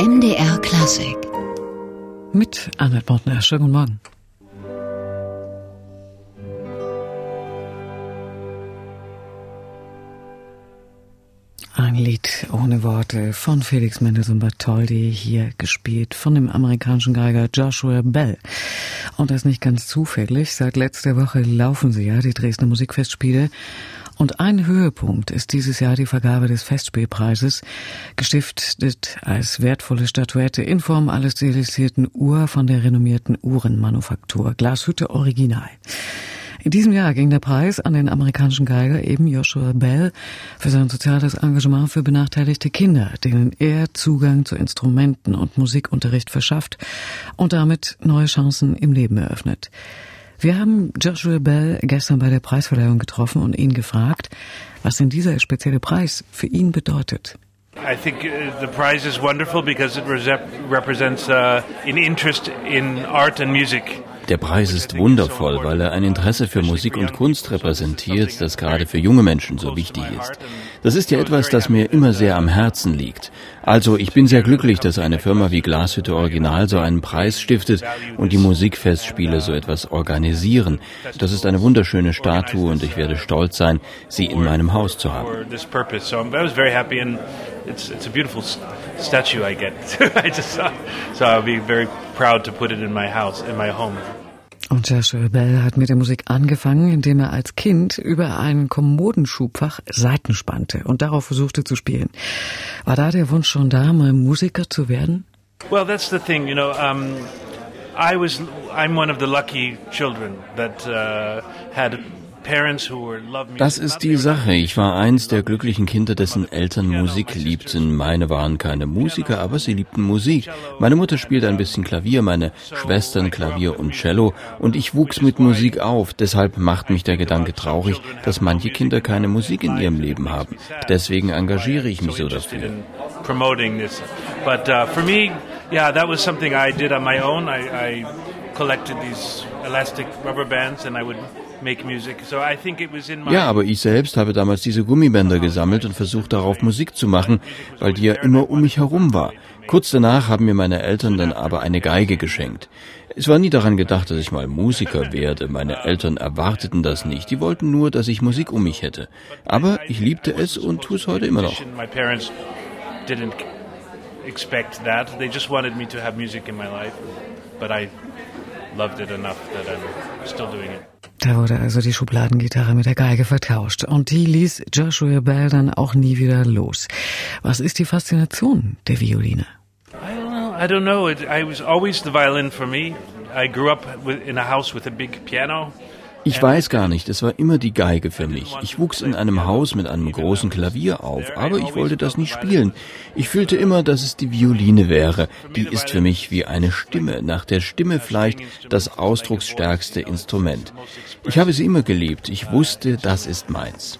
MDR Klassik. Mit Annette Bortner. Schönen guten Morgen. Ein Lied ohne Worte von Felix Mendelssohn Bartholdy, hier gespielt von dem amerikanischen Geiger Joshua Bell. Und das nicht ganz zufällig. Seit letzter Woche laufen sie ja, die Dresdner Musikfestspiele. Und ein Höhepunkt ist dieses Jahr die Vergabe des Festspielpreises, gestiftet als wertvolle Statuette in Form eines stilisierten Uhr von der renommierten Uhrenmanufaktur Glashütte Original. In diesem Jahr ging der Preis an den amerikanischen Geiger eben Joshua Bell für sein soziales Engagement für benachteiligte Kinder, denen er Zugang zu Instrumenten und Musikunterricht verschafft und damit neue Chancen im Leben eröffnet. Wir haben Joshua Bell gestern bei der Preisverleihung getroffen und ihn gefragt, was denn dieser spezielle Preis für ihn bedeutet. I think uh, the prize is wonderful because it represents uh, an interest in art and music. Der Preis ist wundervoll, weil er ein Interesse für Musik und Kunst repräsentiert, das gerade für junge Menschen so wichtig ist. Das ist ja etwas, das mir immer sehr am Herzen liegt. Also ich bin sehr glücklich, dass eine Firma wie Glashütte Original so einen Preis stiftet und die Musikfestspiele so etwas organisieren. Das ist eine wunderschöne Statue und ich werde stolz sein, sie in meinem Haus zu haben. Statue I get. I just, so I'll be very proud to put it in my house, in my home. Und Joshua Bell hat mit der Musik angefangen, indem er als Kind über ein Kommodenschubfach Saiten spannte und darauf versuchte zu spielen. War da der Wunsch schon da, mal Musiker zu werden? Well, that's the thing, you know. Um, I was, I'm one of the lucky children that uh, had das ist die Sache. Ich war eins der glücklichen Kinder, dessen Eltern Musik liebten. Meine waren keine Musiker, aber sie liebten Musik. Meine Mutter spielte ein bisschen Klavier, meine Schwestern Klavier und Cello und ich wuchs mit Musik auf. Deshalb macht mich der Gedanke traurig, dass manche Kinder keine Musik in ihrem Leben haben. Deswegen engagiere ich mich so dafür. But uh, for me, yeah, that was something I did on my own. I, I collected these elastic rubber bands and I would ja, aber ich selbst habe damals diese Gummibänder gesammelt und versucht darauf Musik zu machen, weil die ja immer um mich herum war. Kurz danach haben mir meine Eltern dann aber eine Geige geschenkt. Es war nie daran gedacht, dass ich mal Musiker werde. Meine Eltern erwarteten das nicht. Die wollten nur, dass ich Musik um mich hätte. Aber ich liebte es und tue es heute immer noch. expect that. They just wanted me to have music in my life, but I loved it enough that I'm still doing it. Da wurde also die Schubladengitarre mit der Geige vertauscht und die ließ Joshua Bell dann auch nie wieder los. Was ist die Faszination der Violine? I don't know. I don't know. It, I was always the violin for me. I grew up with, in a house with a big piano. Ich weiß gar nicht, es war immer die Geige für mich. Ich wuchs in einem Haus mit einem großen Klavier auf, aber ich wollte das nicht spielen. Ich fühlte immer, dass es die Violine wäre. Die ist für mich wie eine Stimme, nach der Stimme vielleicht das ausdrucksstärkste Instrument. Ich habe sie immer geliebt. Ich wusste, das ist meins.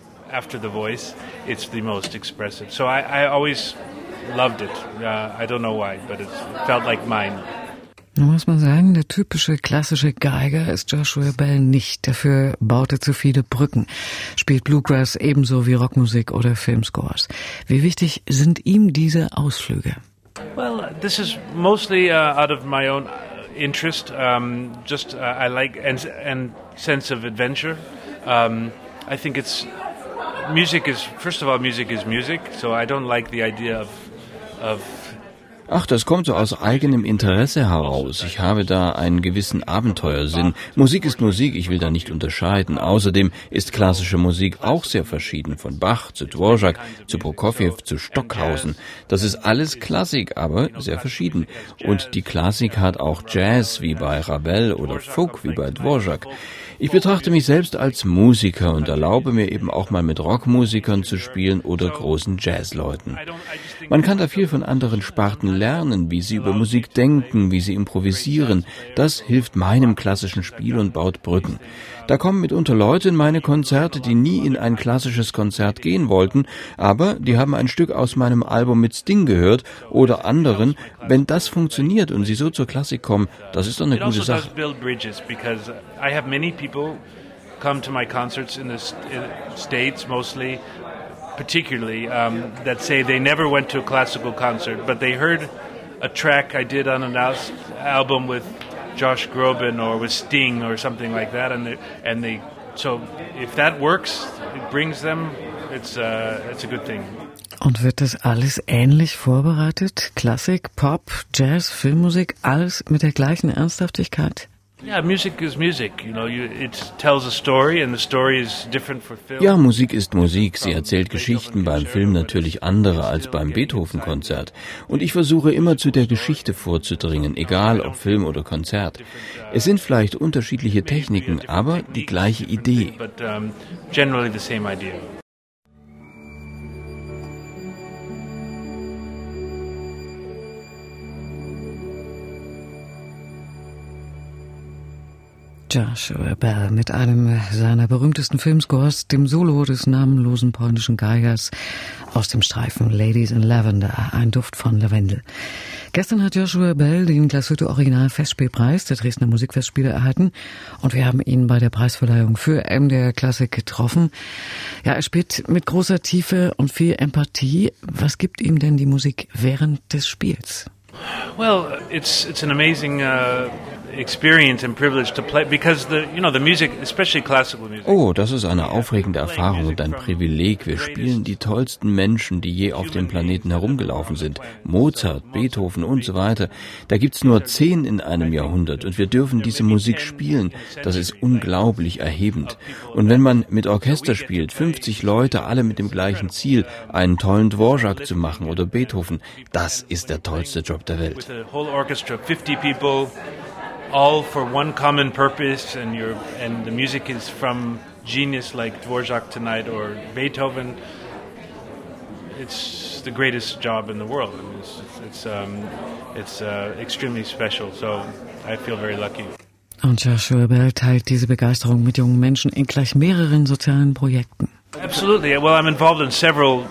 Loved it. Uh, I don't know why, but it felt like mine. Nun muss man sagen, der typische klassische Geiger ist Joshua Bell nicht. Dafür baut er zu viele Brücken, spielt Bluegrass ebenso wie Rockmusik oder Filmscores. Wie wichtig sind ihm diese Ausflüge? Well, this is mostly uh, out of my own interest. Um, just uh, I like and, and sense of adventure. Um, I think it's music is first of all music is music, so I don't like the idea of of Ach, das kommt so aus eigenem Interesse heraus. Ich habe da einen gewissen Abenteuersinn. Musik ist Musik, ich will da nicht unterscheiden. Außerdem ist klassische Musik auch sehr verschieden, von Bach zu Dvorak, zu Prokofjew, zu Stockhausen. Das ist alles Klassik, aber sehr verschieden. Und die Klassik hat auch Jazz, wie bei Ravel, oder Folk, wie bei Dvorak. Ich betrachte mich selbst als Musiker und erlaube mir eben auch mal mit Rockmusikern zu spielen oder großen Jazzleuten. Man kann da viel von anderen Sparten lernen, wie sie über Musik denken, wie sie improvisieren. Das hilft meinem klassischen Spiel und baut Brücken. Da kommen mitunter Leute in meine Konzerte, die nie in ein klassisches Konzert gehen wollten, aber die haben ein Stück aus meinem Album mit Sting gehört oder anderen. Wenn das funktioniert und sie so zur Klassik kommen, das ist doch eine gute Sache. come to my concerts in the States mostly, particularly, um, that say they never went to a classical concert, but they heard a track I did on an album with Josh Groban or with Sting or something like that, and they, and they so if that works, it brings them. It's uh, it's a good thing. Und wird das alles ähnlich vorbereitet? Klassik, Pop, Jazz, Filmmusik, alles mit der gleichen Ernsthaftigkeit? Ja, Musik ist Musik. Sie erzählt Geschichten beim Film natürlich andere als beim Beethoven-Konzert. Und ich versuche immer zu der Geschichte vorzudringen, egal ob Film oder Konzert. Es sind vielleicht unterschiedliche Techniken, aber die gleiche Idee. Joshua Bell mit einem seiner berühmtesten Filmscores, dem Solo des namenlosen polnischen Geigers aus dem Streifen Ladies in Lavender, ein Duft von Lavendel. Gestern hat Joshua Bell den Glashütte Original Festspielpreis der Dresdner Musikfestspiele erhalten und wir haben ihn bei der Preisverleihung für MDR Klassik getroffen. Ja, er spielt mit großer Tiefe und viel Empathie. Was gibt ihm denn die Musik während des Spiels? Well, it's it's an amazing uh, experience and privilege to play because the you know the music, especially classical music. Oh, das ist eine aufregende Erfahrung und ein Privileg. Wir spielen die tollsten Menschen, die je auf dem Planeten herumgelaufen sind. Mozart, Beethoven und so weiter. Da gibt's nur zehn in einem Jahrhundert und wir dürfen diese Musik spielen. Das ist unglaublich erhebend. Und wenn man mit Orchester spielt, 50 Leute, alle mit dem gleichen Ziel, einen tollen Dvorak zu machen oder Beethoven, das ist der tollste Job der Welt. All for one common purpose, and you and the music is from genius like Dvorak tonight or Beethoven. It's the greatest job in the world. I mean, it's it's, um, it's uh, extremely special. So I feel very lucky. Und Joshua Bell teilt diese Begeisterung mit jungen Menschen in gleich mehreren sozialen Projekten. Absolutely. Well, I'm involved in several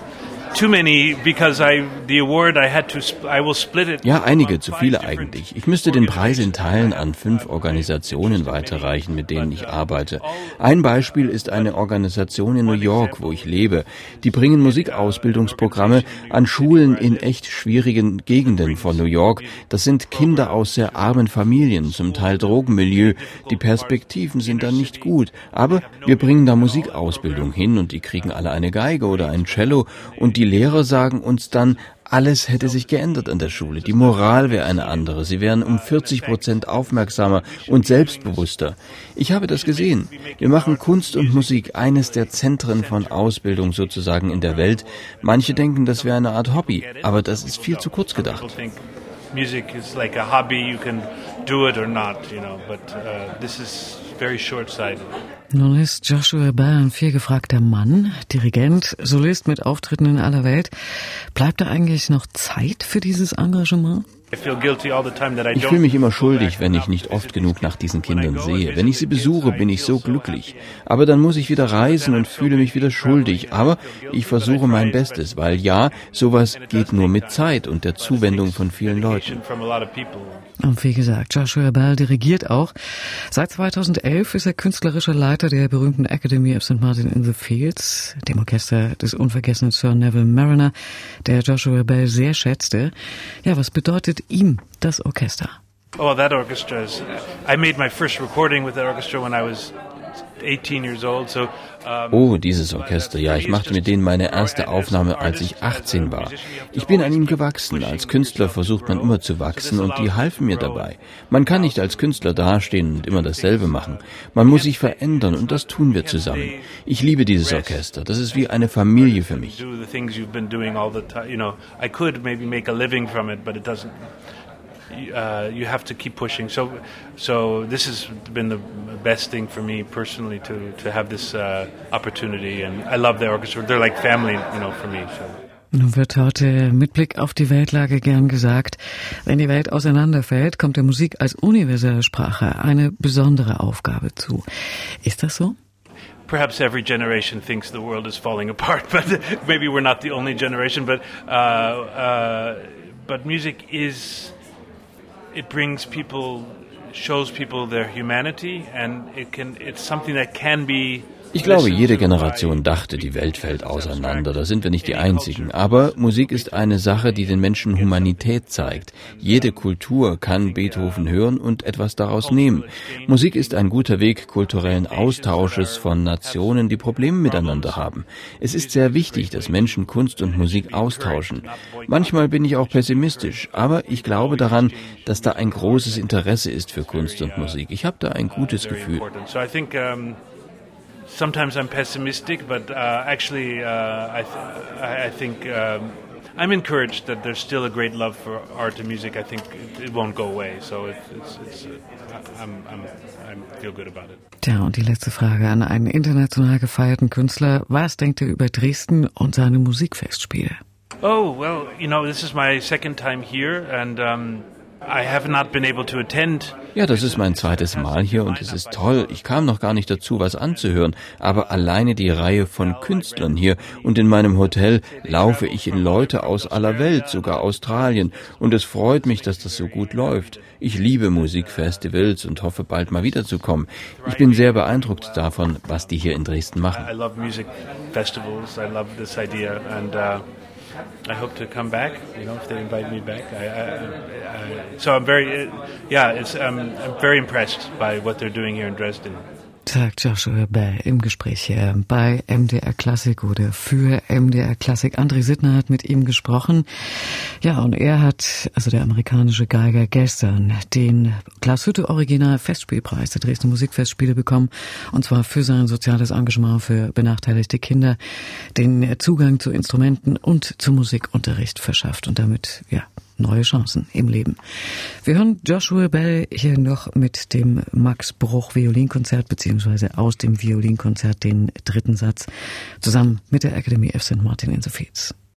ja, einige, zu viele eigentlich. Ich müsste den Preis in Teilen an fünf Organisationen weiterreichen, mit denen ich arbeite. Ein Beispiel ist eine Organisation in New York, wo ich lebe. Die bringen Musikausbildungsprogramme an Schulen in echt schwierigen Gegenden von New York. Das sind Kinder aus sehr armen Familien, zum Teil Drogenmilieu. Die Perspektiven sind dann nicht gut. Aber wir bringen da Musikausbildung hin und die kriegen alle eine Geige oder ein Cello und die Lehrer sagen uns dann, alles hätte sich geändert an der Schule. Die Moral wäre eine andere. Sie wären um 40 Prozent aufmerksamer und selbstbewusster. Ich habe das gesehen. Wir machen Kunst und Musik eines der Zentren von Ausbildung sozusagen in der Welt. Manche denken, das wäre eine Art Hobby, aber das ist viel zu kurz gedacht. Music is like a hobby, you can do it or not, you know, but uh, this. Nun ist Joshua Bell ein vielgefragter Mann, Dirigent, Solist mit Auftritten in aller Welt. Bleibt da eigentlich noch Zeit für dieses Engagement? Ich fühle mich immer schuldig, wenn ich nicht oft genug nach diesen Kindern sehe. Wenn ich sie besuche, bin ich so glücklich. Aber dann muss ich wieder reisen und fühle mich wieder schuldig. Aber ich versuche mein Bestes, weil ja, sowas geht nur mit Zeit und der Zuwendung von vielen Leuten. Und wie gesagt, Joshua Bell dirigiert auch. Seit 2011 ist er künstlerischer Leiter der berühmten Academy of St. Martin in the Fields, dem Orchester des unvergessenen Sir Neville Mariner, der Joshua Bell sehr schätzte. Ja, was bedeutet ihm das Orchester? Oh, that orchestra is. I made my first recording with that orchestra when I was 18 years old. So Oh, dieses Orchester, ja, ich machte mit denen meine erste Aufnahme, als ich 18 war. Ich bin an ihm gewachsen. Als Künstler versucht man immer zu wachsen und die halfen mir dabei. Man kann nicht als Künstler dastehen und immer dasselbe machen. Man muss sich verändern und das tun wir zusammen. Ich liebe dieses Orchester. Das ist wie eine Familie für mich. uh, you have to keep pushing. So, so this has been the best thing for me personally to to have this uh, opportunity, and I love the orchestra. They're like family, you know, for me. So. Nun wird heute mit Blick auf die Weltlage gern gesagt, wenn die Welt auseinanderfällt, kommt der Musik als universelle Sprache eine besondere Aufgabe zu. Ist das so? perhaps every generation thinks the world is falling apart, but maybe we're not the only generation. But uh, uh, but music is it brings people, shows people their humanity, and it can. It's something that can be Ich glaube, jede Generation dachte, die Welt fällt auseinander. Da sind wir nicht die Einzigen. Aber Musik ist eine Sache, die den Menschen Humanität zeigt. Jede Kultur kann Beethoven hören und etwas daraus nehmen. Musik ist ein guter Weg kulturellen Austausches von Nationen, die Probleme miteinander haben. Es ist sehr wichtig, dass Menschen Kunst und Musik austauschen. Manchmal bin ich auch pessimistisch, aber ich glaube daran, dass da ein großes Interesse ist für Kunst und Musik. Ich habe da ein gutes Gefühl sometimes I'm pessimistic, but uh, actually, uh, I, th- I think um, I'm encouraged that there's still a great love for art and music. I think it, it won't go away. So it, it's, it's, uh, I'm, I'm, I feel good about it. Tja, und die letzte Frage an einen international gefeierten Künstler. Was denkt ihr über Dresden und seine Musikfestspiele? Oh, well, you know, this is my second time here and um, I have not been able to attend ja, das ist mein zweites Mal hier und es ist toll. Ich kam noch gar nicht dazu, was anzuhören, aber alleine die Reihe von Künstlern hier und in meinem Hotel laufe ich in Leute aus aller Welt, sogar Australien, und es freut mich, dass das so gut läuft. Ich liebe Musikfestivals und hoffe bald mal wiederzukommen. Ich bin sehr beeindruckt davon, was die hier in Dresden machen. I love music festivals. I love this idea and uh I hope to come back. You know, if they invite me back. I, I, I, so I'm very, yeah, it's, um, I'm very impressed by what they're doing here in Dresden. Sagt Joshua Bell im Gespräch hier bei MDR Klassik oder für MDR Klassik. André Sittner hat mit ihm gesprochen. Ja, und er hat, also der amerikanische Geiger, gestern den Glashütte Original Festspielpreis der Dresdner Musikfestspiele bekommen. Und zwar für sein soziales Engagement für benachteiligte Kinder, den Zugang zu Instrumenten und zu Musikunterricht verschafft und damit, ja, neue Chancen im Leben. Wir hören Joshua Bell hier noch mit dem Max Bruch Violinkonzert beziehungsweise aus dem Violinkonzert den dritten Satz zusammen mit der Akademie F. St. Martin in Sophiz.